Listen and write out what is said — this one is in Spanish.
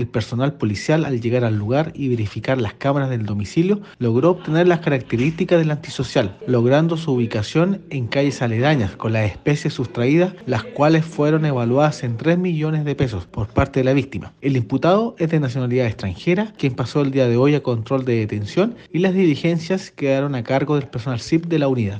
el personal policial al llegar al lugar y verificar las cámaras del domicilio logró obtener las características del antisocial, logrando su ubicación en calles aledañas con las especies sustraídas, las cuales fueron evaluadas en 3 millones de pesos por parte de la víctima. El imputado es de nacionalidad extranjera, quien pasó el día de hoy a control de detención y las diligencias quedaron a cargo del personal CIP de la unidad.